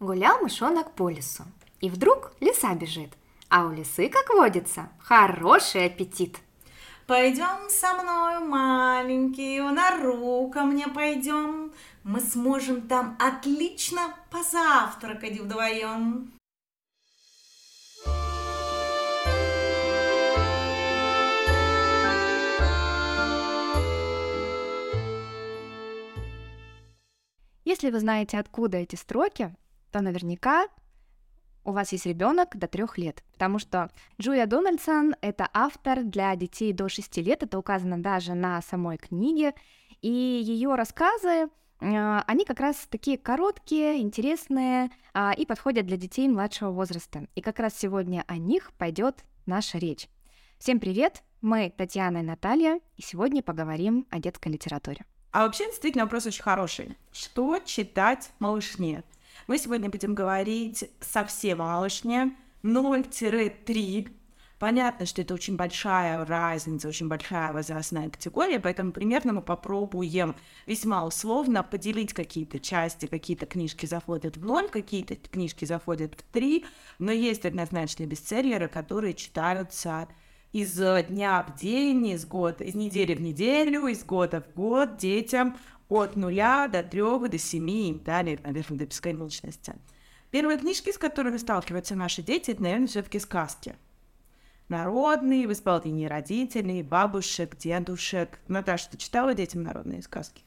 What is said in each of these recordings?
Гулял мышонок по лесу, и вдруг лиса бежит, а у лисы, как водится, хороший аппетит. Пойдем со мной, маленький, в нору ко мне пойдем. Мы сможем там отлично позавтракать вдвоем. Если вы знаете, откуда эти строки, то наверняка у вас есть ребенок до трех лет, потому что Джулия Дональдсон — это автор для детей до 6 лет, это указано даже на самой книге, и ее рассказы, а, они как раз такие короткие, интересные а, и подходят для детей младшего возраста. И как раз сегодня о них пойдет наша речь. Всем привет! Мы Татьяна и Наталья, и сегодня поговорим о детской литературе. А вообще, действительно, вопрос очень хороший. Что читать малышне? Мы сегодня будем говорить совсем о малышне. 0-3. Понятно, что это очень большая разница, очень большая возрастная категория, поэтому примерно мы попробуем весьма условно поделить какие-то части, какие-то книжки заходят в 0, какие-то книжки заходят в 3, но есть однозначные бестселлеры, которые читаются из дня в день, из года, из недели в неделю, из года в год детям от нуля до трех, до семи и далее, наверное, до бесконечности. Первые книжки, с которыми сталкиваются наши дети, это, наверное, все-таки сказки. Народные, в исполнении родителей, бабушек, дедушек. Наташа, ты читала детям народные сказки?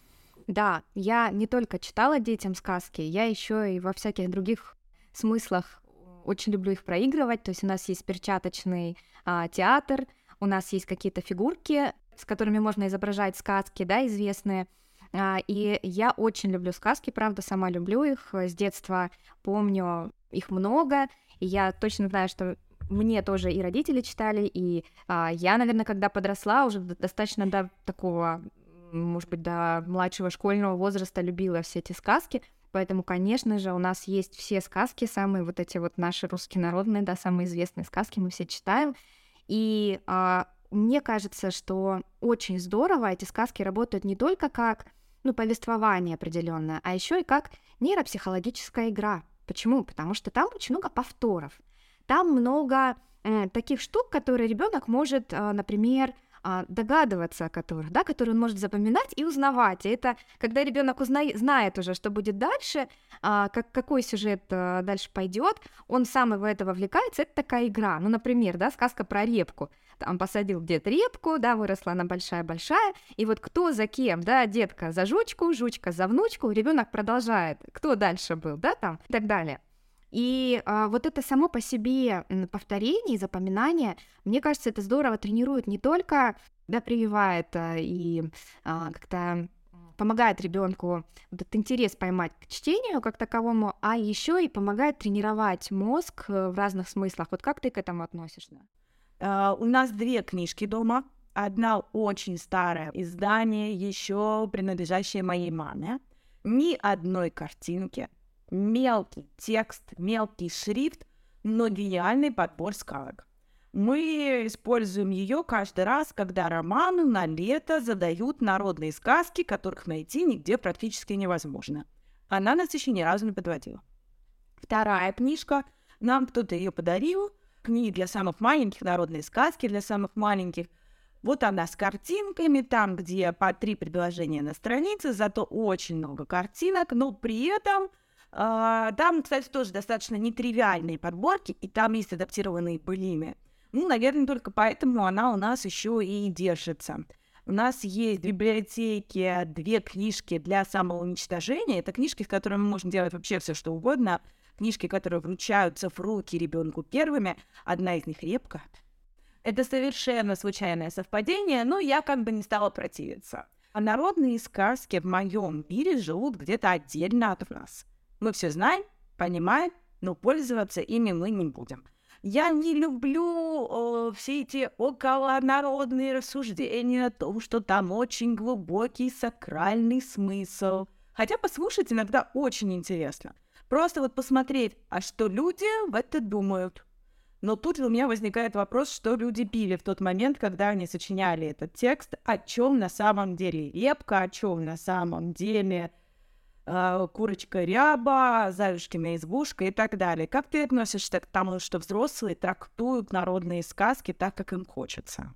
Да, я не только читала детям сказки, я еще и во всяких других смыслах очень люблю их проигрывать. То есть у нас есть перчаточный а, театр, у нас есть какие-то фигурки, с которыми можно изображать сказки, да, известные. А, и я очень люблю сказки, правда, сама люблю их. С детства помню их много, и я точно знаю, что мне тоже и родители читали, и а, я, наверное, когда подросла, уже достаточно до такого, может быть, до младшего школьного возраста любила все эти сказки. Поэтому, конечно же, у нас есть все сказки, самые вот эти вот наши русские народные, да, самые известные сказки мы все читаем. И а, мне кажется, что очень здорово эти сказки работают не только как ну, повествование определенное, а еще и как нейропсихологическая игра. Почему? Потому что там очень много повторов. Там много э, таких штук, которые ребенок может, э, например, догадываться о которых, да, которые он может запоминать и узнавать. И это когда ребенок узнает, знает уже, что будет дальше, э, как, какой сюжет э, дальше пойдет, он сам в это вовлекается. Это такая игра. Ну, например, да, сказка про репку там посадил дед репку, да, выросла она большая-большая, и вот кто за кем, да, детка за жучку, жучка за внучку, ребенок продолжает, кто дальше был, да, там, и так далее. И а, вот это само по себе повторение и запоминание, мне кажется, это здорово тренирует не только, да, прививает а, и а, как-то помогает ребенку этот интерес поймать к чтению как таковому, а еще и помогает тренировать мозг э, в разных смыслах. Вот как ты к этому относишься? Uh, у нас две книжки дома. Одна очень старое издание, еще принадлежащее моей маме. Ни одной картинки, мелкий текст, мелкий шрифт, но гениальный подбор сказок. Мы используем ее каждый раз, когда роману на лето задают народные сказки, которых найти нигде практически невозможно. Она нас еще ни разу не подводила. Вторая книжка, нам кто-то ее подарил – книги для самых маленьких, народные сказки для самых маленьких. Вот она с картинками, там, где по три предложения на странице, зато очень много картинок, но при этом там, кстати, тоже достаточно нетривиальные подборки, и там есть адаптированные былины. Ну, наверное, только поэтому она у нас еще и держится. У нас есть в библиотеке две книжки для самоуничтожения. Это книжки, с которыми можем делать вообще все, что угодно книжки, которые вручаются в руки ребенку первыми, одна из них репка. Это совершенно случайное совпадение, но я как бы не стала противиться. А народные сказки в моем мире живут где-то отдельно от нас. Мы все знаем, понимаем, но пользоваться ими мы не будем. Я не люблю э, все эти околонародные рассуждения о том, что там очень глубокий сакральный смысл. Хотя послушать иногда очень интересно. Просто вот посмотреть, а что люди в это думают. Но тут у меня возникает вопрос, что люди пили в тот момент, когда они сочиняли этот текст, о чем на самом деле репка, о чем на самом деле курочка ряба, заюшкина избушка и так далее. Как ты относишься к тому, что взрослые трактуют народные сказки так, как им хочется?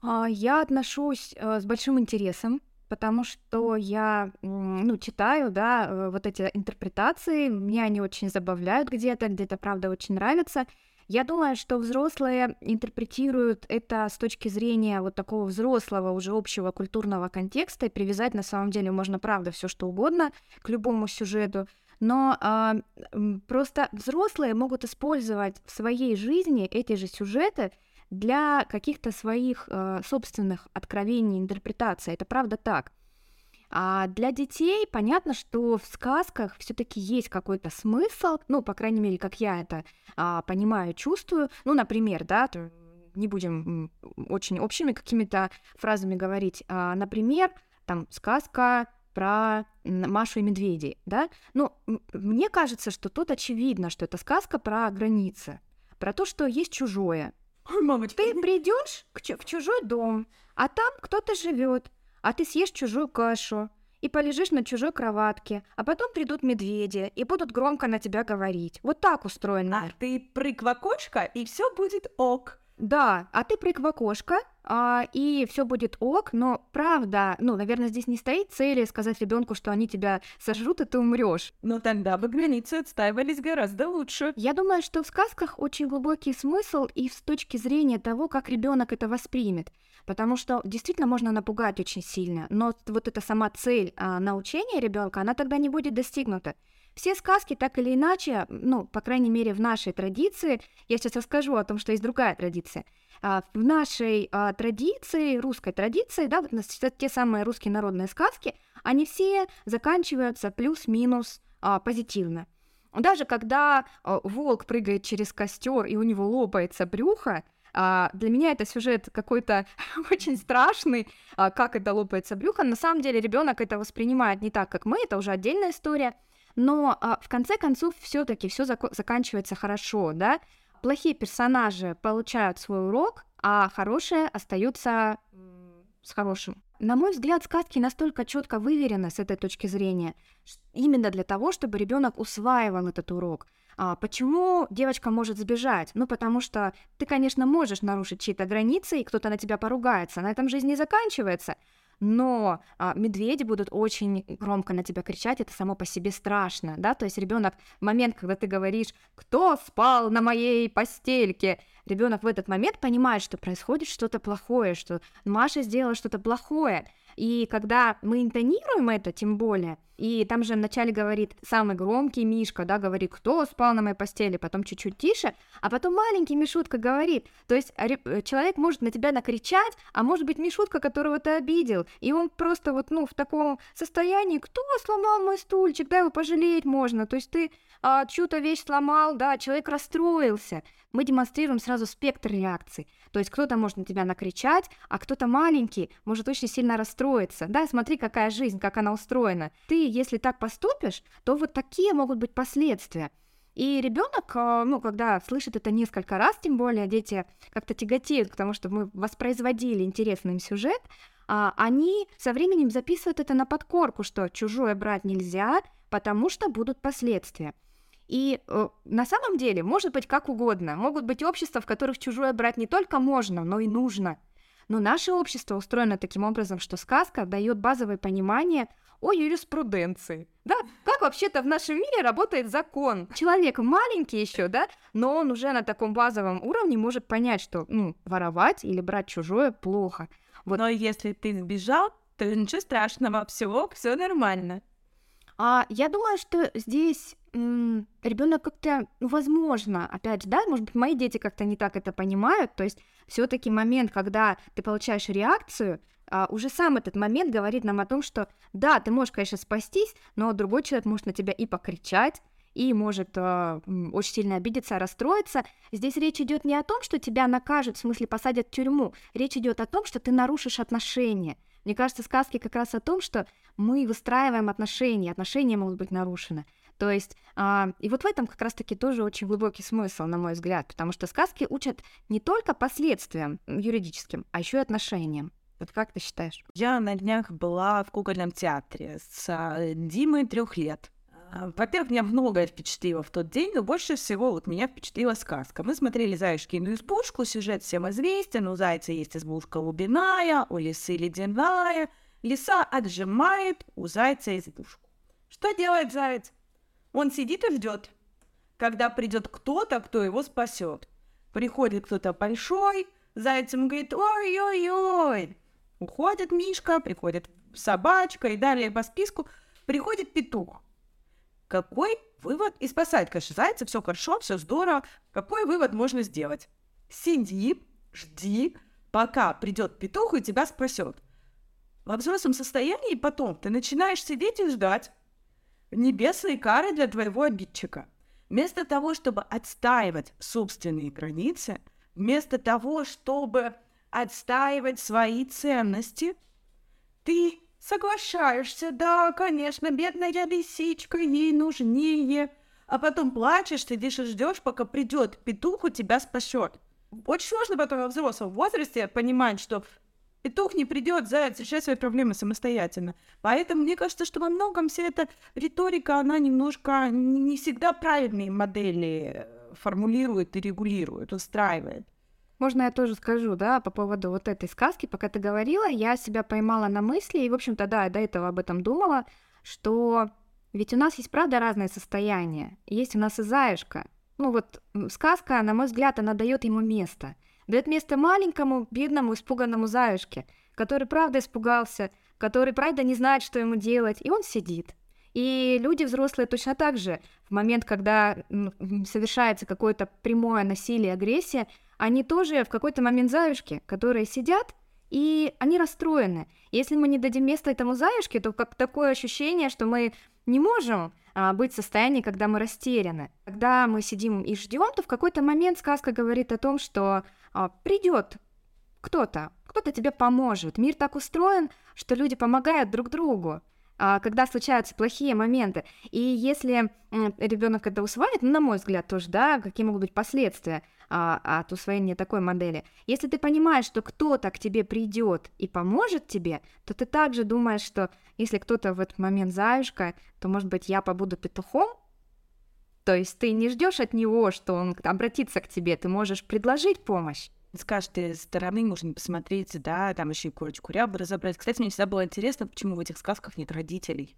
А, Я отношусь э, с большим интересом, потому что я ну, читаю, да, э, вот эти интерпретации, меня они очень забавляют где-то, где-то, правда, очень нравятся. Я думаю, что взрослые интерпретируют это с точки зрения вот такого взрослого уже общего культурного контекста, и привязать на самом деле можно, правда, все что угодно к любому сюжету. Но м, просто взрослые могут использовать в своей жизни эти же сюжеты для каких-то своих э, собственных откровений, интерпретаций. Это правда так. А для детей понятно, что в сказках все-таки есть какой-то смысл, ну, по крайней мере, как я это а, понимаю, чувствую. Ну, например, да, не будем очень общими какими-то фразами говорить. А, например, там сказка про Машу и медведей, да? Ну, мне кажется, что тут очевидно, что это сказка про границы, про то, что есть чужое, Ой, мамочка, ты придешь в чужой дом, а там кто-то живет, а ты съешь чужую кашу и полежишь на чужой кроватке, а потом придут медведи и будут громко на тебя говорить. Вот так устроен а ты прыг в окошко, и все будет ок. Да, а ты прыг в окошко, а, и все будет ок, но правда, ну, наверное, здесь не стоит цели сказать ребенку, что они тебя сожрут, и ты умрешь. Но тогда бы границы отстаивались гораздо лучше. Я думаю, что в сказках очень глубокий смысл и с точки зрения того, как ребенок это воспримет. Потому что действительно можно напугать очень сильно, но вот эта сама цель а, научения ребенка, она тогда не будет достигнута. Все сказки так или иначе, ну, по крайней мере, в нашей традиции, я сейчас расскажу о том, что есть другая традиция. А, в нашей а, традиции, русской традиции, да, вот те самые русские народные сказки, они все заканчиваются плюс-минус а, позитивно. Даже когда волк прыгает через костер и у него лопается брюхо, для меня это сюжет какой-то очень страшный, как это лопается брюхо. На самом деле ребенок это воспринимает не так, как мы, это уже отдельная история. Но а, в конце концов все-таки все заканчивается хорошо, да? Плохие персонажи получают свой урок, а хорошие остаются с хорошим. На мой взгляд, сказки настолько четко выверены с этой точки зрения, именно для того, чтобы ребенок усваивал этот урок. А почему девочка может сбежать? Ну, потому что ты, конечно, можешь нарушить чьи-то границы, и кто-то на тебя поругается. На этом жизнь не заканчивается. Но а, медведи будут очень громко на тебя кричать, это само по себе страшно, да, то есть ребенок в момент, когда ты говоришь, кто спал на моей постельке, ребенок в этот момент понимает, что происходит что-то плохое, что Маша сделала что-то плохое, и когда мы интонируем это, тем более, и там же вначале говорит самый громкий Мишка, да, говорит, кто спал на моей постели, потом чуть-чуть тише, а потом маленький Мишутка говорит. То есть э, человек может на тебя накричать, а может быть Мишутка, которого ты обидел, и он просто вот, ну, в таком состоянии, кто сломал мой стульчик, да, его пожалеть можно. То есть ты а, чью-то вещь сломал, да, человек расстроился. Мы демонстрируем сразу спектр реакций. То есть кто-то может на тебя накричать, а кто-то маленький может очень сильно расстроиться. Да, смотри, какая жизнь, как она устроена. Ты, если так поступишь, то вот такие могут быть последствия. И ребенок, ну, когда слышит это несколько раз, тем более дети как-то тяготеют к тому, что мы воспроизводили интересный им сюжет, а, они со временем записывают это на подкорку, что чужое брать нельзя, потому что будут последствия. И э, на самом деле может быть как угодно. Могут быть общества, в которых чужое брать не только можно, но и нужно. Но наше общество устроено таким образом, что сказка дает базовое понимание о юриспруденции. Да, как вообще-то в нашем мире работает закон. Человек маленький еще, да, но он уже на таком базовом уровне может понять, что ну, воровать или брать чужое плохо. Вот. Но если ты сбежал, то ничего страшного, все, все нормально. А я думаю, что здесь ребенок как-то, ну, возможно, опять же, да, может быть, мои дети как-то не так это понимают, то есть все-таки момент, когда ты получаешь реакцию, а, уже сам этот момент говорит нам о том, что да, ты можешь, конечно, спастись, но другой человек может на тебя и покричать, и может э, очень сильно обидеться, расстроиться. Здесь речь идет не о том, что тебя накажут, в смысле посадят в тюрьму. Речь идет о том, что ты нарушишь отношения. Мне кажется, сказки как раз о том, что мы выстраиваем отношения, отношения могут быть нарушены. То есть, а, и вот в этом как раз-таки тоже очень глубокий смысл, на мой взгляд, потому что сказки учат не только последствиям юридическим, а еще и отношениям. Вот как ты считаешь? Я на днях была в кукольном театре с а, Димой трех лет. А, Во-первых, меня многое впечатлило в тот день, но больше всего вот меня впечатлила сказка. Мы смотрели «Заюшкину избушку», сюжет всем известен, у зайца есть избушка лубиная, у лисы ледяная, лиса отжимает у зайца избушку. Что делает заяц? Он сидит и ждет, когда придет кто-то, кто его спасет. Приходит кто-то большой, заяц ему говорит «Ой-ой-ой!» Уходит Мишка, приходит собачка и далее по списку приходит петух. Какой вывод? И спасает, конечно, зайца, все хорошо, все здорово. Какой вывод можно сделать? Сиди, жди, пока придет петух и тебя спасет. Во взрослом состоянии потом ты начинаешь сидеть и ждать небесной кары для твоего обидчика. Вместо того, чтобы отстаивать собственные границы, вместо того, чтобы отстаивать свои ценности, ты соглашаешься, да, конечно, бедная лисичка, ей нужнее, а потом плачешь, сидишь и ждешь, пока придет петух, у тебя спасет. Очень сложно потом во взрослом возрасте понимать, что петух не придет, заяц, решать свои проблемы самостоятельно. Поэтому мне кажется, что во многом вся эта риторика, она немножко не всегда правильные модели э, формулирует и регулирует, устраивает. Можно я тоже скажу, да, по поводу вот этой сказки, пока ты говорила, я себя поймала на мысли, и, в общем-то, да, я до этого об этом думала, что ведь у нас есть, правда, разное состояние. Есть у нас и заюшка. Ну вот сказка, на мой взгляд, она дает ему место. Дает место маленькому, бедному, испуганному заюшке, который, правда, испугался, который, правда, не знает, что ему делать, и он сидит. И люди взрослые точно так же, в момент, когда совершается какое-то прямое насилие, агрессия, они тоже в какой-то момент заюшки, которые сидят, и они расстроены. Если мы не дадим места этому заюшке, то как такое ощущение, что мы не можем а, быть в состоянии, когда мы растеряны. Когда мы сидим и ждем, то в какой-то момент сказка говорит о том, что а, придет кто-то, кто-то тебе поможет. Мир так устроен, что люди помогают друг другу. А, когда случаются плохие моменты. И если ребенок это усваивает, ну, на мой взгляд, тоже, да, какие могут быть последствия а, от усвоения такой модели. Если ты понимаешь, что кто-то к тебе придет и поможет тебе, то ты также думаешь, что если кто-то в этот момент заюшка, то, может быть, я побуду петухом, то есть ты не ждешь от него, что он обратится к тебе, ты можешь предложить помощь с каждой стороны можно посмотреть, да, там еще и курочку рябу разобрать. Кстати, мне всегда было интересно, почему в этих сказках нет родителей.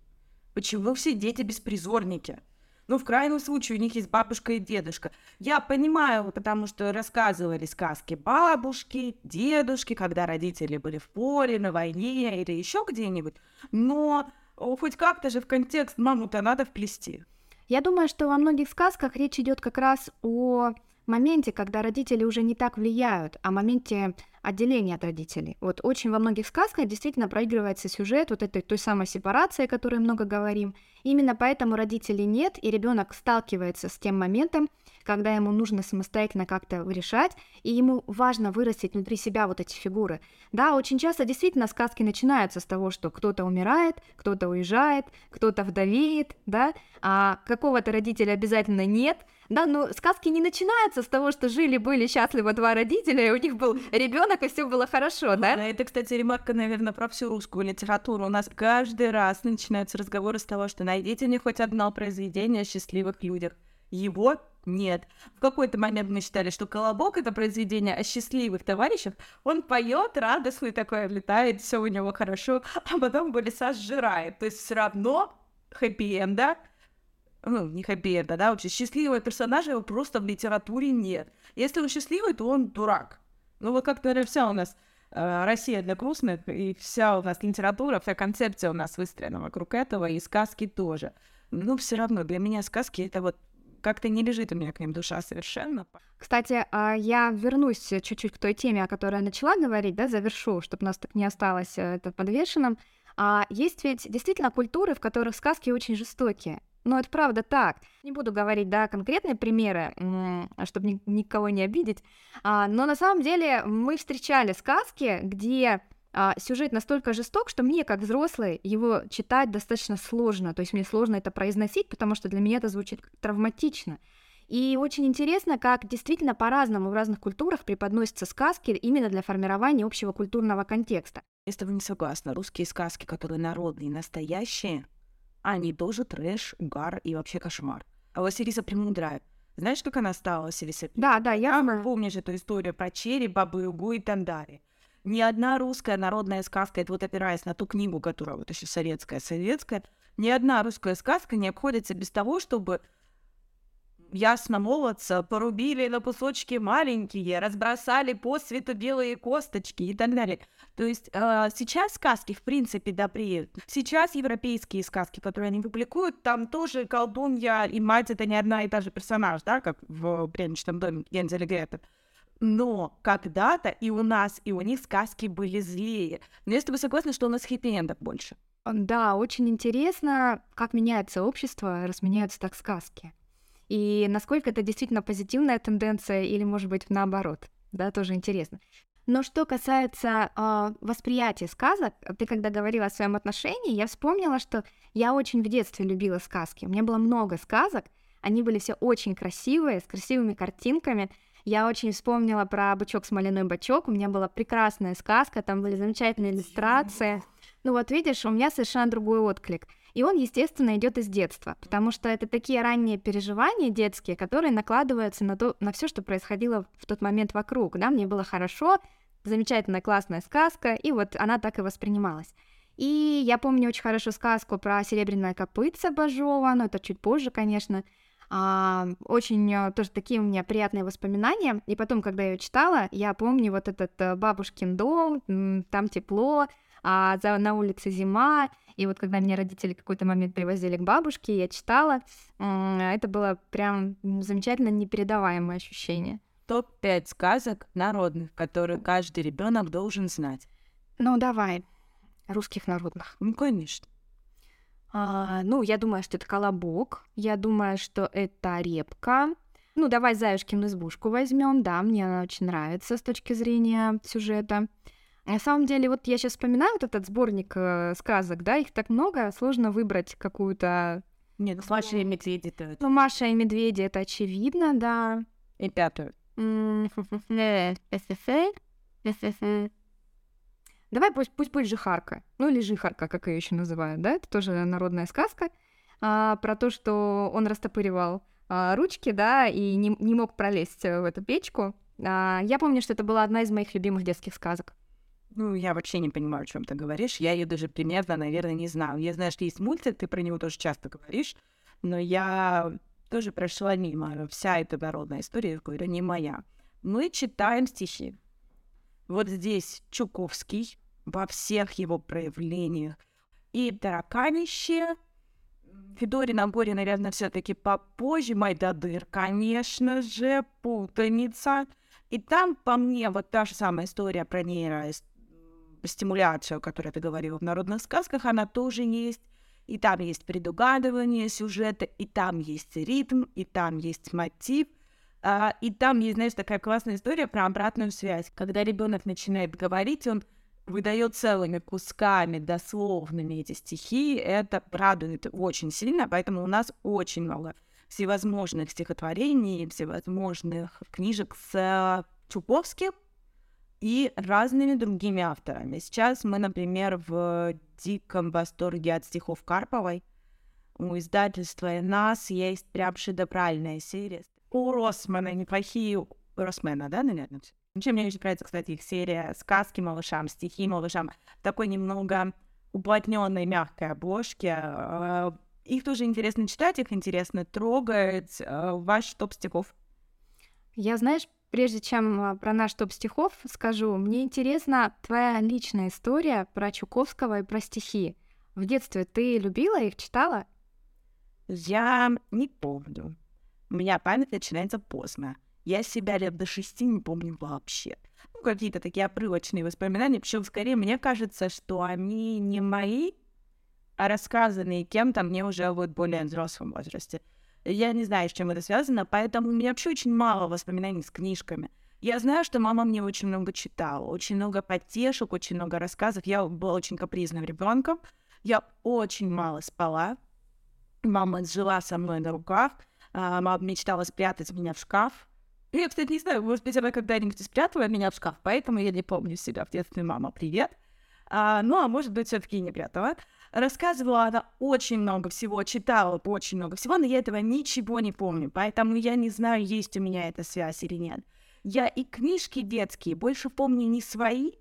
Почему все дети беспризорники? Ну, в крайнем случае, у них есть бабушка и дедушка. Я понимаю, потому что рассказывали сказки бабушки, дедушки, когда родители были в поле, на войне или еще где-нибудь. Но хоть как-то же в контекст маму-то надо вплести. Я думаю, что во многих сказках речь идет как раз о моменте, когда родители уже не так влияют, о моменте отделения от родителей. Вот очень во многих сказках действительно проигрывается сюжет вот этой той самой сепарации, о которой много говорим. Именно поэтому родителей нет, и ребенок сталкивается с тем моментом, когда ему нужно самостоятельно как-то решать, и ему важно вырастить внутри себя вот эти фигуры. Да, очень часто действительно сказки начинаются с того, что кто-то умирает, кто-то уезжает, кто-то вдовеет, да, а какого-то родителя обязательно нет, да, но сказки не начинаются с того, что жили-были счастливы два родителя, и у них был ребенок, и все было хорошо, да? Да, это, кстати, ремарка, наверное, про всю русскую литературу. У нас каждый раз начинаются разговоры с того, что найдите мне хоть одно произведение о счастливых людях. Его нет. В какой-то момент мы считали, что «Колобок» — это произведение о счастливых товарищах. Он поет радостный такой, летает, все у него хорошо, а потом Болиса сжирает. То есть все равно хэппи-энда, ну, не хэппи-энда, да, вообще счастливого персонажа его просто в литературе нет. Если он счастливый, то он дурак. Ну, вот как, наверное, вся у нас э, Россия для грустных, и вся у нас литература, вся концепция у нас выстроена вокруг этого, и сказки тоже. Но все равно для меня сказки — это вот как-то не лежит у меня к ним душа совершенно. Кстати, а, я вернусь чуть-чуть к той теме, о которой я начала говорить, да, завершу, чтобы у нас так не осталось э, это подвешенным. А есть ведь действительно культуры, в которых сказки очень жестокие. Но это правда так. Не буду говорить, да, конкретные примеры, чтобы ни- никого не обидеть. А, но на самом деле мы встречали сказки, где а, сюжет настолько жесток, что мне, как взрослый, его читать достаточно сложно. То есть мне сложно это произносить, потому что для меня это звучит травматично. И очень интересно, как действительно по-разному в разных культурах преподносятся сказки именно для формирования общего культурного контекста. Я с тобой не согласна. Русские сказки, которые народные, настоящие, они тоже трэш, угар и вообще кошмар. А Василиса Премудрая, знаешь, как она стала Василиса? Да, да, я А, помнишь эту историю про череп, бабу Ягу и Тандари? Ни одна русская народная сказка, это вот опираясь на ту книгу, которая вот еще советская, советская, ни одна русская сказка не обходится без того, чтобы ясно молодца порубили на кусочки маленькие, разбросали по свету белые косточки и так далее. То есть э, сейчас сказки, в принципе, добрее. Сейчас европейские сказки, которые они публикуют, там тоже колдунья и мать это не одна и та же персонаж, да, как в «Пряничном доме» Гензель и Гретель. Но когда-то и у нас, и у них сказки были злее. Но я с тобой согласна, что у нас хэппи-эндов больше. Да, очень интересно, как меняется общество, раз меняются так сказки. И насколько это действительно позитивная тенденция или, может быть, наоборот. Да, тоже интересно. Но что касается э, восприятия сказок, ты когда говорила о своем отношении, я вспомнила, что я очень в детстве любила сказки. У меня было много сказок, они были все очень красивые, с красивыми картинками. Я очень вспомнила про бычок смоляной бачок. У меня была прекрасная сказка, там были замечательные иллюстрации. Ну вот видишь, у меня совершенно другой отклик. И он, естественно, идет из детства, потому что это такие ранние переживания детские, которые накладываются на то, на все, что происходило в тот момент вокруг. Да, мне было хорошо, замечательная классная сказка, и вот она так и воспринималась. И я помню очень хорошо сказку про серебряное копытце Бажова, но это чуть позже, конечно. А, очень а, тоже такие у меня приятные воспоминания. И потом, когда я ее читала, я помню вот этот а, бабушкин дом, там тепло, а за, на улице зима, и вот когда меня родители в какой-то момент привозили к бабушке, я читала, это было прям замечательно непередаваемое ощущение. Топ-5 сказок народных, которые каждый ребенок должен знать. Ну, давай, русских народных. Ну, конечно. А, ну, я думаю, что это колобок, я думаю, что это репка. Ну, давай Заюшкину избушку возьмем, да, мне она очень нравится с точки зрения сюжета. На самом деле, вот я сейчас вспоминаю вот этот сборник э, сказок, да, их так много, сложно выбрать какую-то... Нет, ну, Маша и медведи то Ну, Маша и медведи, это очевидно, да. И пятую. М, Давай пусть, пусть будет жихарка. Ну или жихарка, как ее еще называют, да? Это тоже народная сказка а, про то, что он растопыривал а, ручки, да, и не, не мог пролезть э, в эту печку. А, я помню, что это была одна из моих любимых детских сказок. Ну, я вообще не понимаю, о чем ты говоришь. Я ее даже примерно, наверное, не знаю. Я знаю, что есть мультик, ты про него тоже часто говоришь, но я тоже прошла мимо. Вся эта народная история, говорю, не моя. Мы читаем стихи. Вот здесь Чуковский во всех его проявлениях. И тараканище, Федорина Горе, наверное, все-таки попозже, Майдадыр, конечно же, путаница. И там, по мне, вот та же самая история про нейростимуляцию, которую ты говорила в народных сказках, она тоже есть. И там есть предугадывание сюжета, и там есть ритм, и там есть мотив. А, и там есть, знаешь, такая классная история про обратную связь. Когда ребенок начинает говорить, он выдает целыми кусками, дословными эти стихи, это радует очень сильно, поэтому у нас очень много всевозможных стихотворений, всевозможных книжек с Чуковским и разными другими авторами. Сейчас мы, например, в диком восторге от стихов Карповой. У издательства «Нас» есть прям шедевральная серия. У Росмана неплохие... Росмена, да, наверное? Чем мне очень нравится, кстати, их серия «Сказки малышам», «Стихи малышам». Такой немного уплотненной, мягкой обложке. Э, Их тоже интересно читать, их интересно трогать. Э, Ваш топ стихов. Я, знаешь, прежде чем а, про наш топ стихов скажу, мне интересна твоя личная история про Чуковского и про стихи. В детстве ты любила их, читала? Я не помню. У меня память начинается поздно. Я себя лет до шести не помню вообще. Ну, какие-то такие обрывочные воспоминания. Причем, скорее, мне кажется, что они не мои, а рассказанные кем-то мне уже вот более взрослом возрасте. Я не знаю, с чем это связано, поэтому у меня вообще очень мало воспоминаний с книжками. Я знаю, что мама мне очень много читала, очень много потешек, очень много рассказов. Я была очень капризным ребенком. Я очень мало спала. Мама жила со мной на руках. А, мама мечтала спрятать меня в шкаф. Я, кстати, не знаю, может быть, она когда-нибудь спрятала меня в шкаф, поэтому я не помню себя в детстве. Мама, привет. А, ну, а может быть, все-таки не прятала. Рассказывала она очень много всего, читала очень много всего, но я этого ничего не помню, поэтому я не знаю, есть у меня эта связь или нет. Я и книжки детские больше помню не свои,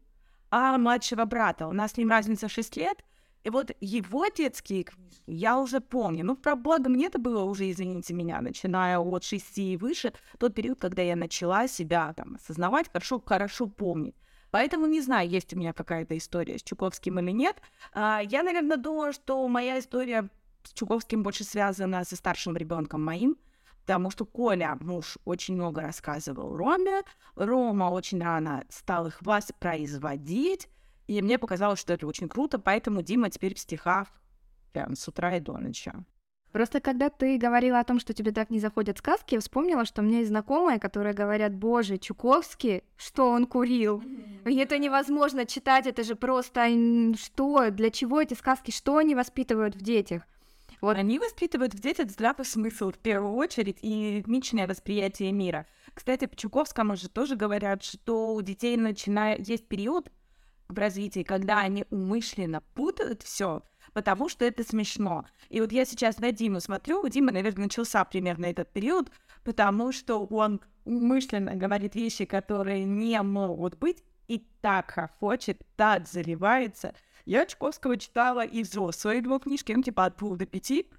а младшего брата. У нас с ним разница 6 лет, и вот его детские книжки я уже помню. Ну, про благо мне это было уже, извините меня, начиная от 6 и выше, тот период, когда я начала себя там осознавать, хорошо, хорошо помнить. Поэтому не знаю, есть у меня какая-то история с Чуковским или нет. А, я, наверное, думаю, что моя история с Чуковским больше связана со старшим ребенком моим, потому что Коля, муж, очень много рассказывал Роме, Рома очень рано стал их воспроизводить, и мне показалось, что это очень круто, поэтому Дима теперь в стихах прям с утра и до ночи. Просто когда ты говорила о том, что тебе так не заходят сказки, я вспомнила, что у меня есть знакомые, которые говорят, боже, Чуковский, что он курил? И это невозможно читать, это же просто что, для чего эти сказки, что они воспитывают в детях? Вот. Они воспитывают в детях здравый смысл в первую очередь и этничное восприятие мира. Кстати, по Чуковскому же тоже говорят, что у детей начинает есть период в развитии, когда они умышленно путают все, потому что это смешно. И вот я сейчас на Диму смотрю, у Димы, наверное, начался примерно этот период, потому что он умышленно говорит вещи, которые не могут быть, и так хочет, так заливается, я Чуковского читала и взрослые его книжки, ну, типа от двух до пяти.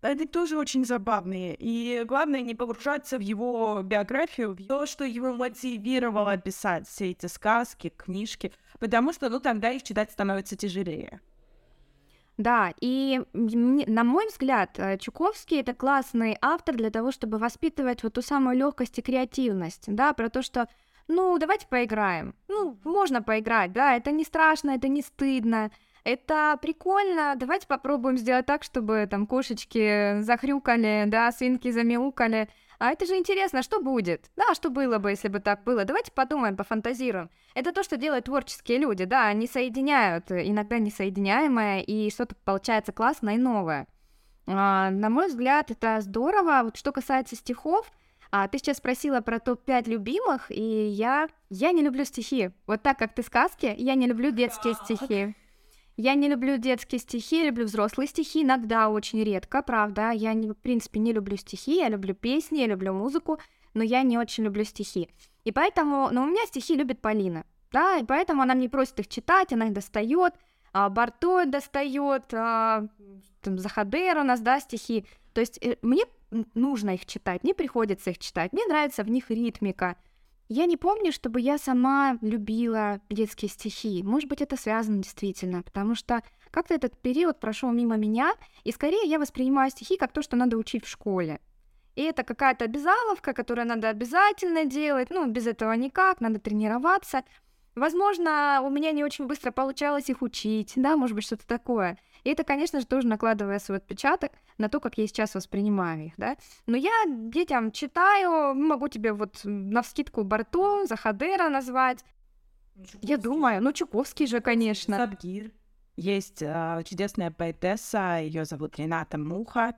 Они тоже очень забавные. И главное не погружаться в его биографию, в то, что его мотивировало писать все эти сказки, книжки, потому что, ну, тогда их читать становится тяжелее. Да, и на мой взгляд, э, Чуковский это классный автор для того, чтобы воспитывать вот ту самую легкость и креативность, да, про то, что ну, давайте поиграем. Ну, можно поиграть, да, это не страшно, это не стыдно, это прикольно, давайте попробуем сделать так, чтобы там кошечки захрюкали, да, свинки замяукали, а это же интересно, что будет? Да, что было бы, если бы так было? Давайте подумаем, пофантазируем. Это то, что делают творческие люди, да, они соединяют иногда несоединяемое, и что-то получается классное и новое. А, на мой взгляд, это здорово. Вот что касается стихов, а ты сейчас спросила про топ-5 любимых, и я, я не люблю стихи. Вот так, как ты сказки, я не люблю детские стихи. Я не люблю детские стихи, люблю взрослые стихи, иногда очень редко, правда. Я, не, в принципе, не люблю стихи, я люблю песни, я люблю музыку, но я не очень люблю стихи. И поэтому, но у меня стихи любит Полина, да, и поэтому она мне просит их читать, она их достает, а Барто достает, а, там, Захадер у нас, да, стихи. То есть э, мне нужно их читать, мне приходится их читать, мне нравится в них ритмика. Я не помню, чтобы я сама любила детские стихи. Может быть, это связано действительно, потому что как-то этот период прошел мимо меня, и скорее я воспринимаю стихи как то, что надо учить в школе. И это какая-то обязаловка, которую надо обязательно делать, ну, без этого никак, надо тренироваться. Возможно, у меня не очень быстро получалось их учить, да, может быть, что-то такое. И это, конечно же, тоже накладывая свой отпечаток на то, как я сейчас воспринимаю их, да. Но я детям читаю, могу тебе вот на вскидку Барто, Захадера назвать. Чуковский. Я думаю, ну Чуковский же, конечно. Сабгир. Есть э, чудесная поэтесса, ее зовут Рената Муха.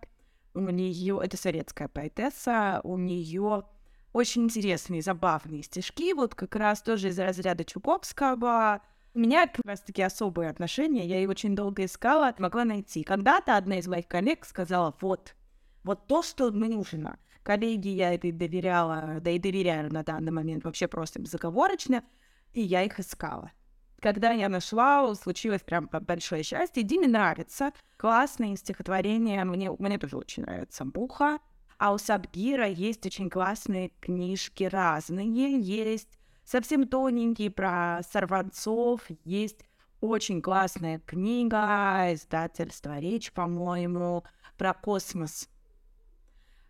У нее, это советская поэтесса, у нее очень интересные, забавные стишки, вот как раз тоже из разряда Чуковского, у меня как раз-таки особые отношения, я их очень долго искала, могла найти. Когда-то одна из моих коллег сказала, вот, вот то, что нужно. Коллеги я это доверяла, да и доверяю на данный момент вообще просто безоговорочно, и я их искала. Когда я нашла, случилось прям большое счастье. Диме нравится. Классные стихотворения. Мне, мне тоже очень нравится Буха. А у Сабгира есть очень классные книжки разные. Есть совсем тоненький про сорванцов. Есть очень классная книга, издательство «Речь», по-моему, про космос.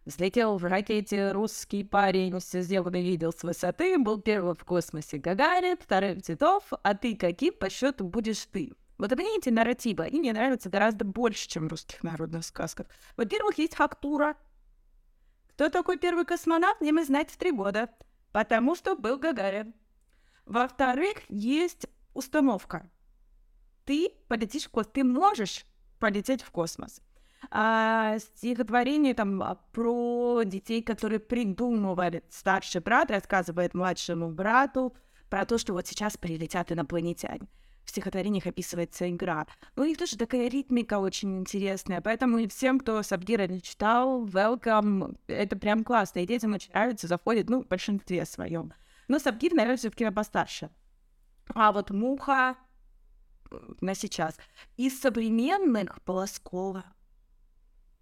Взлетел в ракете русский парень, все сделано видел с высоты, был первым в космосе Гагарин, вторым Титов, а ты каким по счету будешь ты? Вот мне эти нарративы, они мне нравятся гораздо больше, чем в русских народных сказках. Во-первых, есть фактура. Кто такой первый космонавт, мне мы знать в три года потому что был Гагарин. Во-вторых, есть установка. Ты полетишь в космос, ты можешь полететь в космос. а, стихотворение там а, про детей, которые придумывали. Старший брат рассказывает младшему брату про то, что вот сейчас прилетят инопланетяне. Стихотворениях описывается игра. Ну, у них тоже такая ритмика очень интересная, поэтому всем, кто Сабгира не читал, welcome, это прям классно, и детям очень нравится, заходит, ну, в большинстве своем. Но Сабгир, наверное, все-таки постарше. А вот Муха на сейчас. Из современных Полоскова,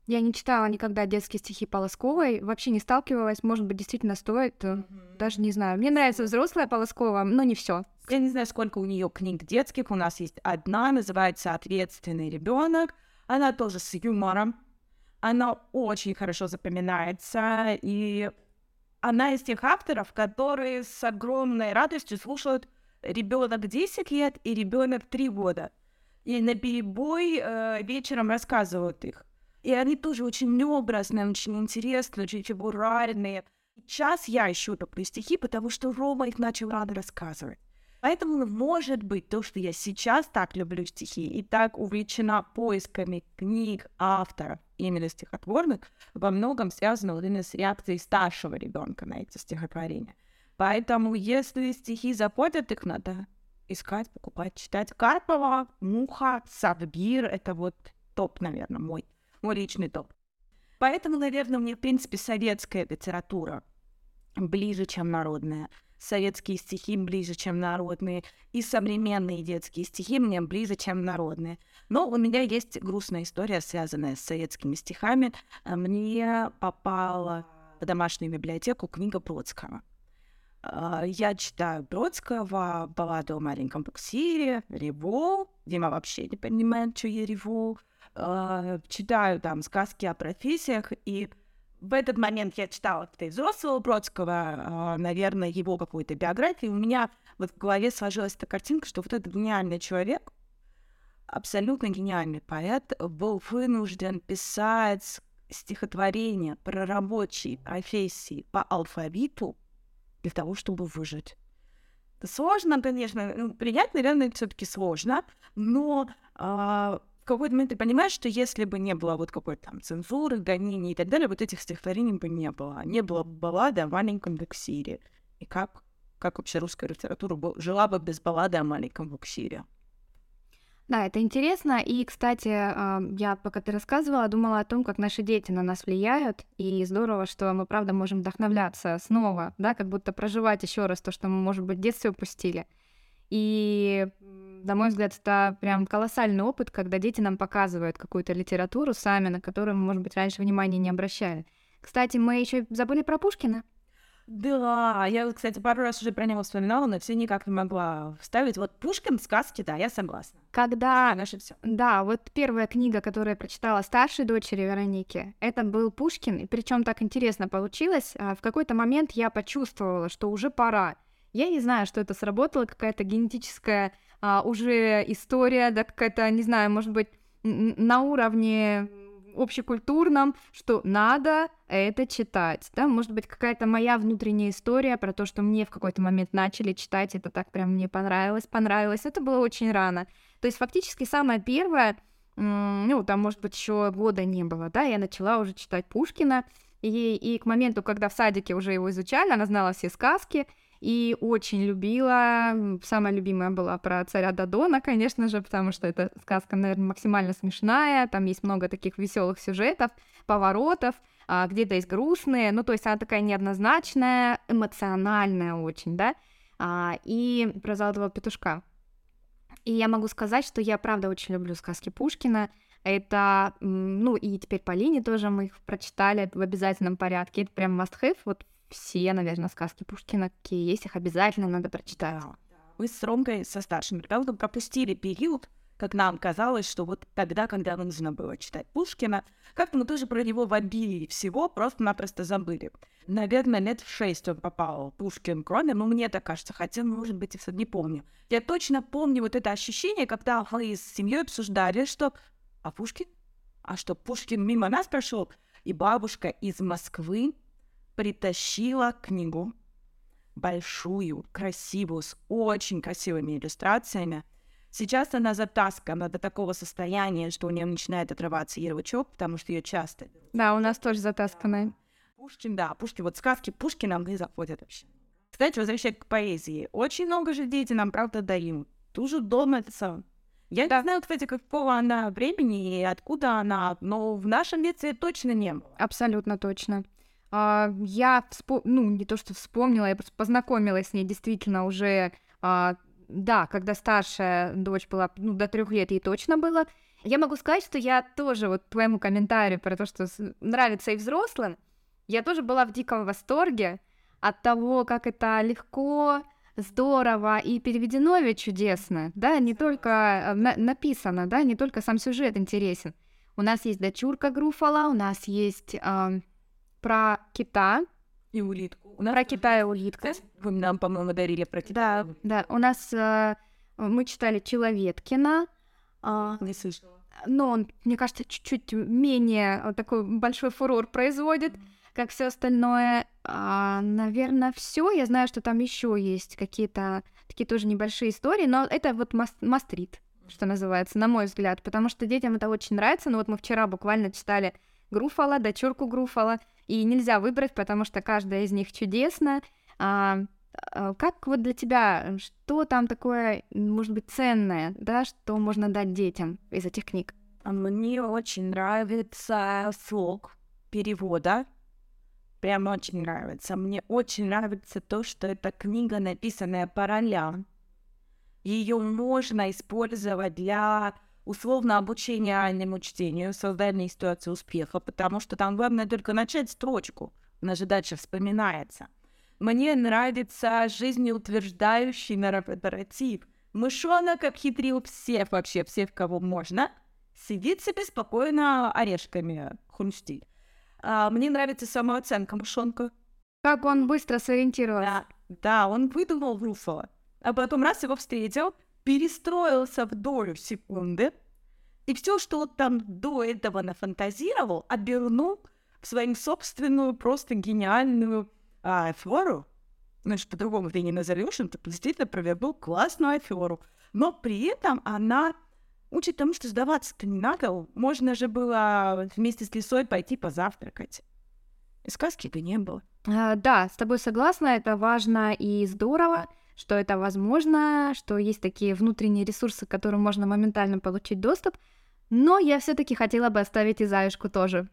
я не читала никогда детские стихи Полосковой, вообще не сталкивалась, может быть, действительно стоит, mm-hmm. даже не знаю. Мне нравится взрослая Полоскова, но не все. Я не знаю, сколько у нее книг детских. У нас есть одна, называется «Ответственный ребенок». Она тоже с юмором. Она очень хорошо запоминается, и она из тех авторов, которые с огромной радостью слушают ребенок 10 лет и ребенок 3 года. И на перебой э, вечером рассказывают их. И они тоже очень образные, очень интересные, очень фигуральные. Сейчас я ищу такие стихи, потому что Рома их начал рано рассказывать. Поэтому, может быть, то, что я сейчас так люблю стихи и так увлечена поисками книг авторов именно стихотворных, во многом связано именно с реакцией старшего ребенка на эти стихотворения. Поэтому, если стихи заходят, их надо искать, покупать, читать. Карпова, Муха, Саббир — это вот топ, наверное, мой мой личный топ. Поэтому, наверное, мне, в принципе, советская литература ближе, чем народная. Советские стихи ближе, чем народные. И современные детские стихи мне ближе, чем народные. Но у меня есть грустная история, связанная с советскими стихами. Мне попала в домашнюю библиотеку книга Бродского. А, я читаю Бродского, балладу о маленьком буксире, реву. Дима вообще не понимает, что я реву э, читаю там сказки о профессиях, и в этот момент я читала и взрослого Бродского, э, наверное, его какую-то биографию, у меня вот в голове сложилась эта картинка, что вот этот гениальный человек, абсолютно гениальный поэт, был вынужден писать стихотворение про рабочие профессии по алфавиту для того, чтобы выжить. Это сложно, конечно, ну, принять, наверное, все-таки сложно, но э, какой-то момент ты понимаешь, что если бы не было вот какой-то там цензуры, гонений и так далее, вот этих стихотворений бы не было. Не было бы баллады о маленьком буксире. И как, как вообще русская литература жила бы без баллады о маленьком буксире? Да, это интересно. И, кстати, а, я, пока ты рассказывала, думала о том, как наши дети на нас влияют. И здорово, что мы, правда, можем вдохновляться снова, да, как будто проживать еще раз то, что мы, может быть, в детстве упустили. И на мой взгляд, это прям колоссальный опыт, когда дети нам показывают какую-то литературу сами, на которую мы, может быть, раньше внимания не обращали. Кстати, мы еще забыли про Пушкина. Да, я, кстати, пару раз уже про него вспоминала, но все никак не могла вставить. Вот Пушкин, сказки, да, я согласна. Когда... Наше все. Да, вот первая книга, которую я прочитала старшей дочери Вероники, это был Пушкин, и причем так интересно получилось. А, в какой-то момент я почувствовала, что уже пора. Я не знаю, что это сработало, какая-то генетическая а, уже история, да, какая-то, не знаю, может быть, на уровне общекультурном, что надо это читать, да, может быть, какая-то моя внутренняя история про то, что мне в какой-то момент начали читать, это так прям мне понравилось, понравилось, это было очень рано. То есть фактически самое первое, ну, там, может быть, еще года не было, да, я начала уже читать Пушкина, и, и к моменту, когда в садике уже его изучали, она знала все сказки, и очень любила. Самая любимая была про царя Дадона, конечно же, потому что эта сказка, наверное, максимально смешная. Там есть много таких веселых сюжетов, поворотов, а, где-то есть грустные. Ну, то есть она такая неоднозначная, эмоциональная очень, да. А, и про золотого петушка. И я могу сказать, что я правда очень люблю сказки Пушкина. Это, ну, и теперь по линии тоже мы их прочитали в обязательном порядке. Это прям must-have. Вот все, наверное, сказки Пушкина, какие есть, их обязательно надо прочитать. Мы с Ромкой, со старшим ребенком, пропустили период, как нам казалось, что вот тогда, когда нужно было читать Пушкина, как-то мы тоже про него в обилии всего просто-напросто забыли. Наверное, лет в шесть он попал Пушкин кроме, но мне так кажется, хотя, может быть, и не помню. Я точно помню вот это ощущение, когда мы с семьей обсуждали, что «А Пушкин? А что, Пушкин мимо нас прошел?» И бабушка из Москвы притащила книгу большую, красивую, с очень красивыми иллюстрациями. Сейчас она затаскана до такого состояния, что у нее начинает отрываться ярлычок, потому что ее часто... Да, у нас тоже затасканная. Пушкин, да, Пушкин, вот сказки Пушкина мне заходят вообще. Кстати, возвращаясь к поэзии, очень много же дети нам, правда, дают. Ту это сам. Я Да. не знаю, кстати, какого она времени и откуда она, но в нашем детстве точно не было. Абсолютно точно. А, Я, вспо- ну, не то что вспомнила, я просто познакомилась с ней действительно уже, а, да, когда старшая дочь была, ну, до трех лет ей точно было. Я могу сказать, что я тоже вот твоему комментарию про то, что нравится и взрослым, я тоже была в диком восторге от того, как это легко, здорово и переведено ведь чудесно, да, не только э, на- написано, да, не только сам сюжет интересен. У нас есть дочурка Груфала, у нас есть про кита, И улитку. У нас про кита и улитка. Вы нам, по-моему, дарили про Да, да, у нас э, мы читали Человеткина, а, Не слышала. но он, мне кажется, чуть-чуть менее э, такой большой фурор производит, как все остальное. наверное, все. Я знаю, что там еще есть какие-то такие тоже небольшие истории, но это вот мас- мастрит, что называется, на мой взгляд, потому что детям это очень нравится. Ну вот мы вчера буквально читали Груфала, дочурку Груфала, и нельзя выбрать, потому что каждая из них чудесна. А, а, как вот для тебя, что там такое, может быть, ценное, да, что можно дать детям из этих книг? А Мне очень нравится слог перевода. Прям очень нравится. Мне очень нравится то, что эта книга, написанная по ролям. Ее можно использовать для условно обучения реальному чтению, создания ситуации успеха, потому что там главное только начать строчку. Она же дальше вспоминается. Мне нравится жизнеутверждающий нарратив. Мышонок обхитрил всех вообще, всех, кого можно. Сидит себе спокойно орешками хрустит. А, мне нравится самооценка мышонка. Как он быстро сориентировался. Да, да, он выдумал Руфала. А потом раз его встретил, перестроился в долю секунды, и все, что он там до этого нафантазировал, обернул в свою собственную просто гениальную а, аферу. Значит, по-другому ты не назовешь, он действительно провернул классную аферу. Но при этом она учит тому, что сдаваться-то не надо. Можно же было вместе с лисой пойти позавтракать. И сказки-то не было. А, Да, с тобой согласна, это важно и здорово, что это возможно, что есть такие внутренние ресурсы, к которым можно моментально получить доступ. Но я все-таки хотела бы оставить и заюшку тоже.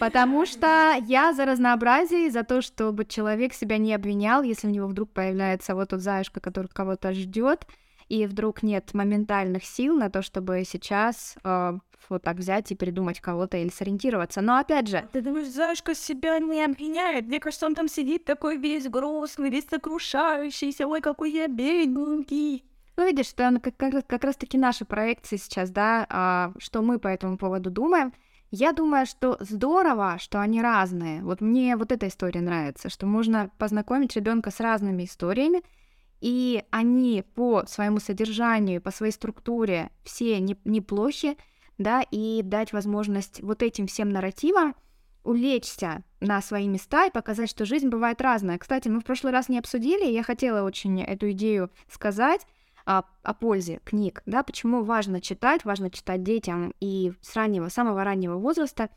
Потому что я за разнообразие, за то, чтобы человек себя не обвинял, если у него вдруг появляется вот тот заюшка, который кого-то ждет, и вдруг нет моментальных сил на то, чтобы сейчас э, вот так взять и придумать кого-то или сориентироваться. Но опять же, Ты думаешь, Зашка себя не обвиняет? Мне кажется, он там сидит такой весь грустный, весь сокрушающийся. Ой, какой я бедненький. Ну, видишь, на- как, как, как раз-таки наши проекции сейчас, да, а, что мы по этому поводу думаем. Я думаю, что здорово, что они разные. Вот мне вот эта история нравится, что можно познакомить ребенка с разными историями, и они по своему содержанию, по своей структуре все не- неплохи, да, и дать возможность вот этим всем нарративам улечься на свои места и показать, что жизнь бывает разная. Кстати, мы в прошлый раз не обсудили, я хотела очень эту идею сказать а, о пользе книг, да, почему важно читать, важно читать детям и с раннего, самого раннего возраста,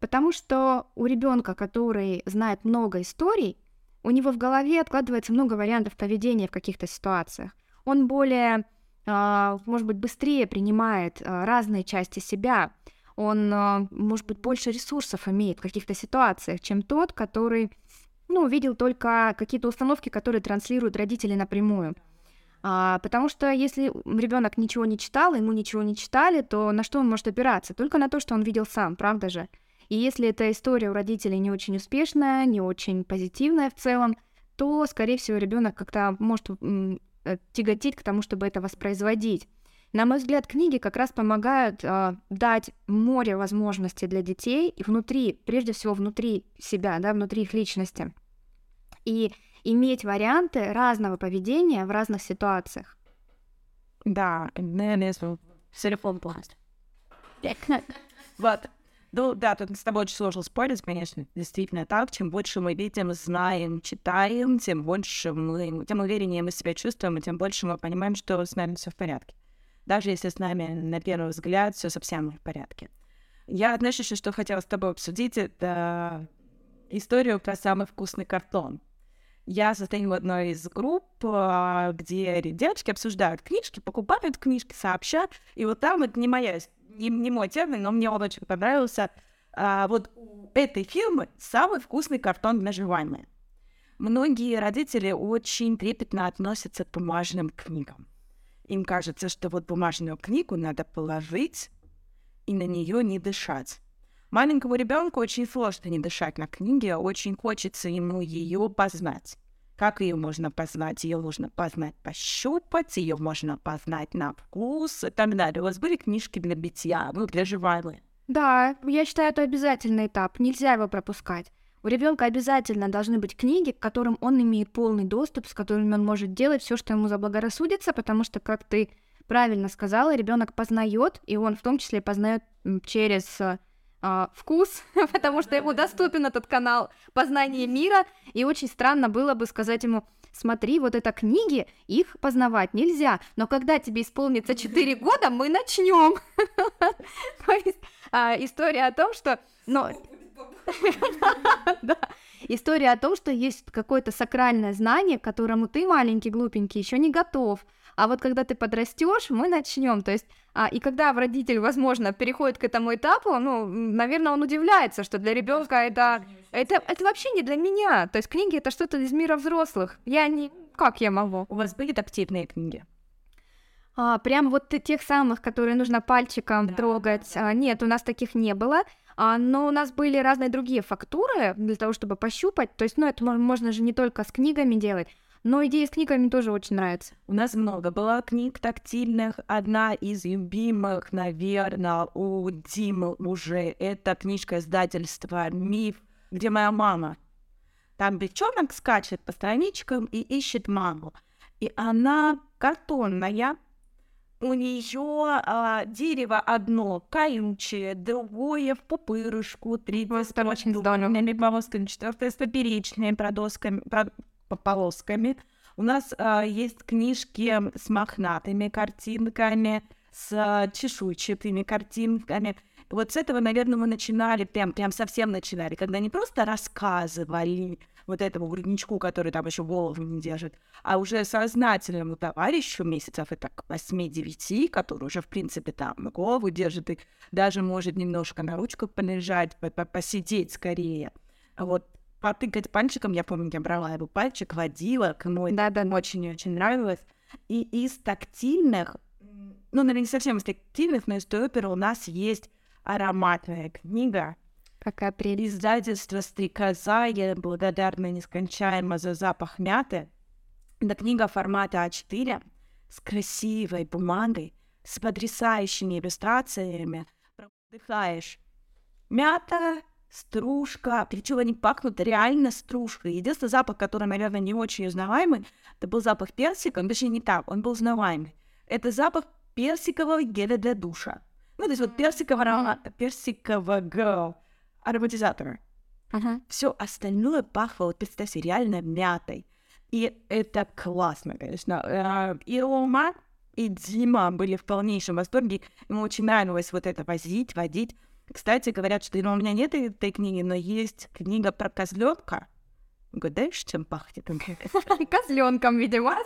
потому что у ребенка, который знает много историй, у него в голове откладывается много вариантов поведения в каких-то ситуациях. Он более, может быть, быстрее принимает а, разные части себя, он, а, может быть, больше ресурсов имеет в каких-то ситуациях, чем тот, который, ну, видел только какие-то установки, которые транслируют родители напрямую. А, потому что если ребенок ничего не читал, ему ничего не читали, то на что он может опираться? Только на то, что он видел сам, правда же? И если эта история у родителей не очень успешная, не очень позитивная в целом, то, скорее всего, ребенок как-то может э, тяготеть к тому, чтобы это воспроизводить. На мой взгляд, книги как раз помогают а, дать море возможностей для детей и внутри, прежде всего внутри себя, да, внутри их личности. И иметь варианты разного поведения в разных ситуациях. Да, наверное, телефон пласт. Вот. Ну да, тут с тобой очень сложно спорить, конечно, действительно так. Чем больше мы видим, знаем, читаем, тем больше мы, тем увереннее мы себя чувствуем, и тем больше мы понимаем, что с нами все в порядке. даже если с нами на первый взгляд все совсем в порядке. Я, знаешь, еще что хотела с тобой обсудить, это историю про самый вкусный картон. Я состою в одной из групп, а, где девочки обсуждают книжки, покупают книжки, сообщат. И вот там, это не моя, не, не мой термин, но мне он очень понравился. А, вот у этой фирмы самый вкусный картон для жевания. Многие родители очень трепетно относятся к бумажным книгам. Им кажется, что вот бумажную книгу надо положить и на нее не дышать. Маленькому ребенку очень сложно не дышать на книге, очень хочется ему ее познать. Как ее можно познать? Ее можно познать, пощупать, ее можно познать на вкус и так далее. У вас были книжки для битья, ну, для? Да, я считаю, это обязательный этап, нельзя его пропускать. У ребенка обязательно должны быть книги, к которым он имеет полный доступ, с которыми он может делать все, что ему заблагорассудится, потому что, как ты правильно сказала, ребенок познает, и он в том числе познает через а, вкус, потому что ему доступен этот канал познания мира, и очень странно было бы сказать ему, смотри, вот это книги, их познавать нельзя, но когда тебе исполнится 4 года, мы начнем. То есть а, история о том, что... История о том, что есть какое-то сакральное знание, к которому ты, маленький, глупенький, еще не готов, а вот когда ты подрастешь, мы начнем. То есть, а, и когда родитель, возможно, переходит к этому этапу, ну, наверное, он удивляется, что для ребенка это, это, это вообще не для меня. То есть книги это что-то из мира взрослых. Я не... Как я могу? У вас были тактильные книги? А, прям вот тех самых, которые нужно пальчиком да. трогать. А, нет, у нас таких не было. А, но у нас были разные другие фактуры для того, чтобы пощупать. То есть, ну, это можно же не только с книгами делать. Но идея с книгами тоже очень нравится. У нас много было книг тактильных. Одна из любимых, наверное, у Димы уже это книжка издательства «Миф», где моя мама. Там девчонок скачет по страничкам и ищет маму. И она картонная, у нее а, дерево одно колючее, другое в пупырышку, третье с очень здоровыми полосками, четвертое с поперечными продосками, полосками. У нас а, есть книжки с мохнатыми картинками, с а, чешуйчатыми картинками. Вот с этого, наверное, мы начинали, прям, прям совсем начинали, когда не просто рассказывали вот этому грудничку, который там еще голову не держит, а уже сознательному товарищу месяцев это к 8-9, который уже, в принципе, там голову держит и даже может немножко на ручках полежать, посидеть скорее. Вот потыкать пальчиком, я помню, я брала его пальчик, водила, кому да, да. очень-очень нравилось. И из тактильных, ну, наверное, не совсем из тактильных, но из той оперы у нас есть ароматная книга. Какая прелесть. Издательство «Стрекоза». Я благодарна нескончаемо за запах мяты. Это книга формата А4 с красивой бумагой, с потрясающими иллюстрациями. Вдыхаешь мята, стружка, причем они пахнут реально стружкой. Единственный запах, который, наверное, не очень узнаваемый, это был запах персика, он точнее не так, он был узнаваемый. Это запах персикового геля для душа. Ну, то есть вот персикового, персикового ароматизатора. Uh-huh. Все остальное пахло, вот представьте, реально мятой. И это классно, конечно. Э, и Рома, и Дима были в полнейшем восторге. Ему очень нравилось вот это возить, водить. Кстати, говорят, что ну, у меня нет этой книги, но есть книга про козленка. Угадаешь, чем пахнет? Козленком, видимо.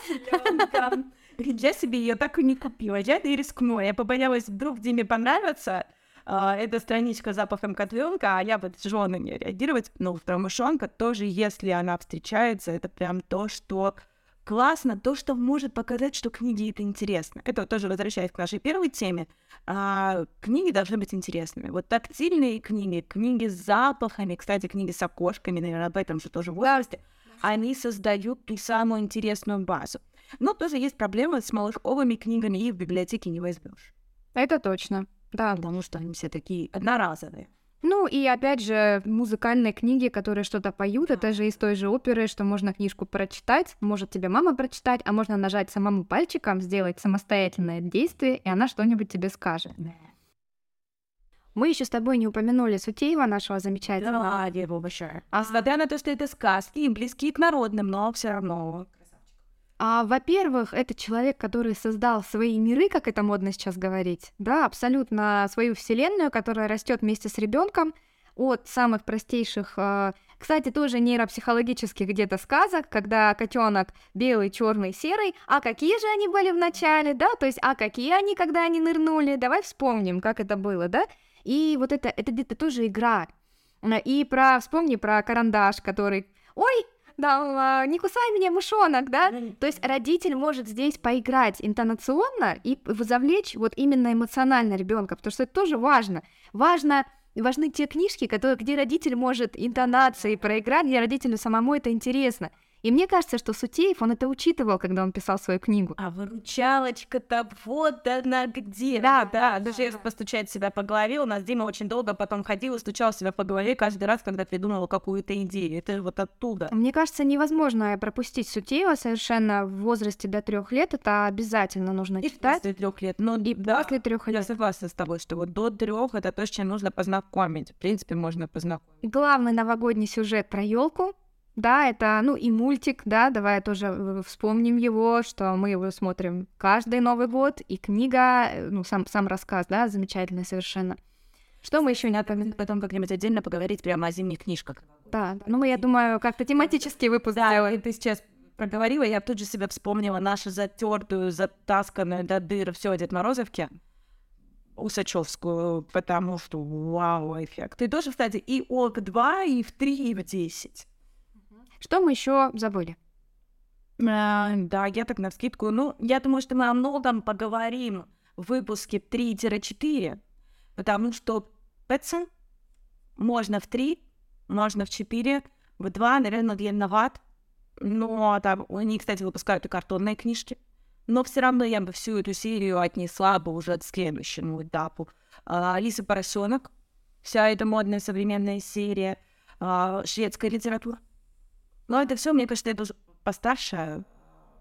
Я себе ее так и не купила. Я и рискнула. Я побоялась, вдруг Диме понравится а, эта страничка с запахом котленка, а я вот с женой не реагировать. Но мышонка тоже, если она встречается, это прям то, что классно то, что может показать, что книги это интересно. Это тоже возвращаясь к нашей первой теме. А, книги должны быть интересными. Вот тактильные книги, книги с запахами, кстати, книги с окошками, наверное, об этом же тоже в возрасте, они создают ту самую интересную базу. Но тоже есть проблемы с малышковыми книгами, их в библиотеке не возьмешь. Это точно. Да. Потому что они все такие одноразовые. Ну и опять же, музыкальные книги, которые что-то поют, это же из той же оперы, что можно книжку прочитать, может тебе мама прочитать, а можно нажать самому пальчиком, сделать самостоятельное действие, и она что-нибудь тебе скажет. Мы еще с тобой не упомянули Сутеева, нашего замечательного. Да. А несмотря на то, что это сказки, близкие к народным, но все равно. А, во-первых, это человек, который создал свои миры, как это модно сейчас говорить, да, абсолютно свою вселенную, которая растет вместе с ребенком от самых простейших, а, кстати, тоже нейропсихологических где-то сказок, когда котенок белый, черный, серый, а какие же они были в начале, да, то есть, а какие они, когда они нырнули, давай вспомним, как это было, да, и вот это, это где-то тоже игра, и про, вспомни про карандаш, который, ой, да, не кусай меня, мышонок, да? То есть родитель может здесь поиграть интонационно и завлечь вот именно эмоционально ребенка, потому что это тоже важно. Важно важны те книжки, которые, где родитель может интонации проиграть, где родителю самому это интересно. И мне кажется, что Сутеев, он это учитывал, когда он писал свою книгу. А выручалочка-то вот она где. Да, да, даже если постучать себя по голове, у нас Дима очень долго потом ходил и стучал себя по голове каждый раз, когда придумывал какую-то идею. Это вот оттуда. Мне кажется, невозможно пропустить Сутеева совершенно в возрасте до трех лет. Это обязательно нужно и читать. после трех лет. Но и да, после трех лет. Я согласна с тобой, что вот до трех это то, с чем нужно познакомить. В принципе, можно познакомить. Главный новогодний сюжет про елку да, это, ну, и мультик, да, давай тоже э, вспомним его, что мы его смотрим каждый Новый год, и книга, э, ну, сам, сам рассказ, да, замечательный совершенно. Что мы еще не отпомним? Потом как-нибудь отдельно поговорить прямо о зимних книжках. Да, ну, мы, я думаю, как-то тематический выпуск да, сделаем. ты сейчас проговорила, я тут же себя вспомнила нашу затертую, затасканную до дыр все Дед Морозовки. Усачевскую, потому что вау, эффект. Ты тоже, кстати, и ок 2, и в 3, и в 10. Что мы еще забыли? А, да, я так на скидку. Ну, я думаю, что мы о многом поговорим в выпуске 3-4, потому что Пэтсон можно в 3, можно в 4, в 2, наверное, длинноват. Но там они, кстати, выпускают и картонные книжки. Но все равно я бы всю эту серию отнесла бы уже к следующему этапу. А, Алиса Поросенок, вся эта модная современная серия, а, шведская литература. Но это все, мне кажется, это уже постарше.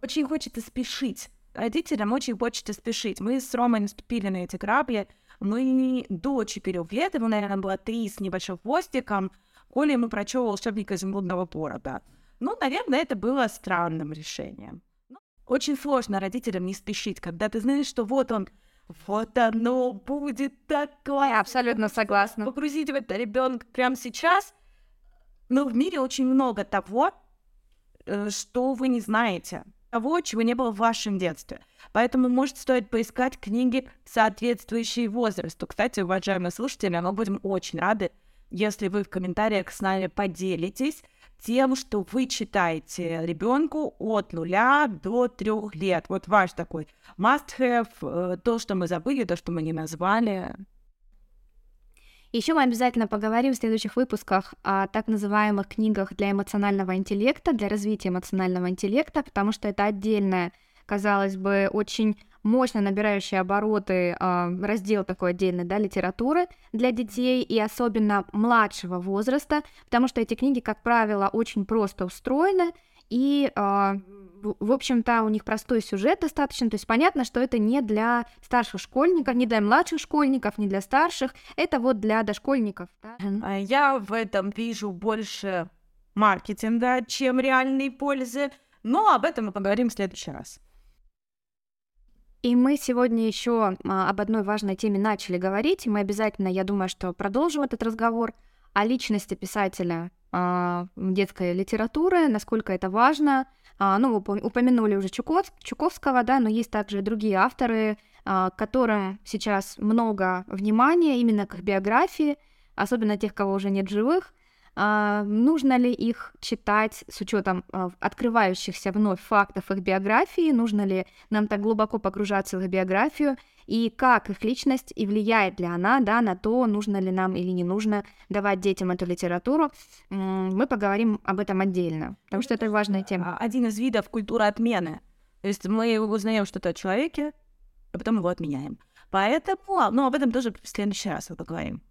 Очень хочется спешить. Родителям очень хочется спешить. Мы с Ромой наступили на эти грабли. Мы до четырех лет, ему, наверное, было три с небольшим хвостиком, Коля ему прочел волшебника изумрудного города. Ну, наверное, это было странным решением. Очень сложно родителям не спешить, когда ты знаешь, что вот он, вот оно будет такое. Я абсолютно согласна. Погрузить в это ребенка прямо сейчас. Но в мире очень много того, что вы не знаете, того, чего не было в вашем детстве. Поэтому, может, стоит поискать книги, соответствующие возрасту. Кстати, уважаемые слушатели, мы будем очень рады, если вы в комментариях с нами поделитесь тем, что вы читаете ребенку от нуля до трех лет. Вот ваш такой must-have, э, то, что мы забыли, то, что мы не назвали. Еще мы обязательно поговорим в следующих выпусках о так называемых книгах для эмоционального интеллекта, для развития эмоционального интеллекта, потому что это отдельная, казалось бы, очень мощно набирающий обороты э, раздел такой отдельный, да, литературы для детей и особенно младшего возраста, потому что эти книги, как правило, очень просто устроены и э, в общем-то, у них простой сюжет достаточно, то есть понятно, что это не для старших школьников, не для младших школьников, не для старших, это вот для дошкольников. Да? А я в этом вижу больше маркетинга, чем реальной пользы, но об этом мы поговорим в следующий раз. И мы сегодня еще а, об одной важной теме начали говорить, и мы обязательно, я думаю, что продолжим этот разговор о личности писателя а, детской литературы, насколько это важно, а, ну, упомянули уже Чуков, Чуковского, да, но есть также другие авторы, а, которым сейчас много внимания именно к биографии, особенно тех, кого уже нет живых. А, нужно ли их читать с учетом открывающихся вновь фактов их биографии? Нужно ли нам так глубоко погружаться в их биографию? и как их личность и влияет ли она да, на то, нужно ли нам или не нужно давать детям эту литературу. Мы поговорим об этом отдельно, потому что это важная тема. Один из видов культуры отмены. То есть мы узнаем что-то о человеке, а потом его отменяем. Поэтому, ну, об этом тоже в следующий раз мы поговорим.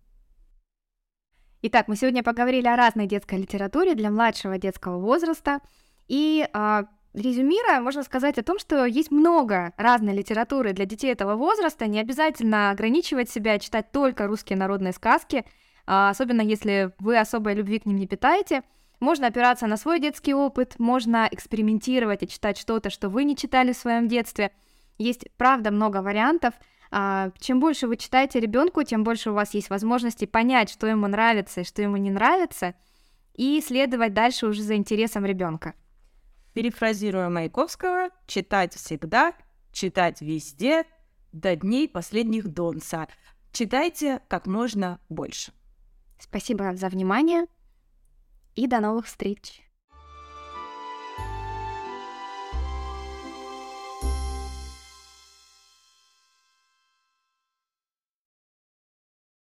Итак, мы сегодня поговорили о разной детской литературе для младшего детского возраста. И а, Резюмируя, можно сказать о том, что есть много разной литературы для детей этого возраста, не обязательно ограничивать себя, читать только русские народные сказки, а, особенно если вы особой любви к ним не питаете. Можно опираться на свой детский опыт, можно экспериментировать и читать что-то, что вы не читали в своем детстве. Есть, правда, много вариантов. А, чем больше вы читаете ребенку, тем больше у вас есть возможности понять, что ему нравится и что ему не нравится, и следовать дальше уже за интересом ребенка. Перефразируя Маяковского, читать всегда, читать везде, до дней последних Донца. Читайте как можно больше. Спасибо за внимание и до новых встреч.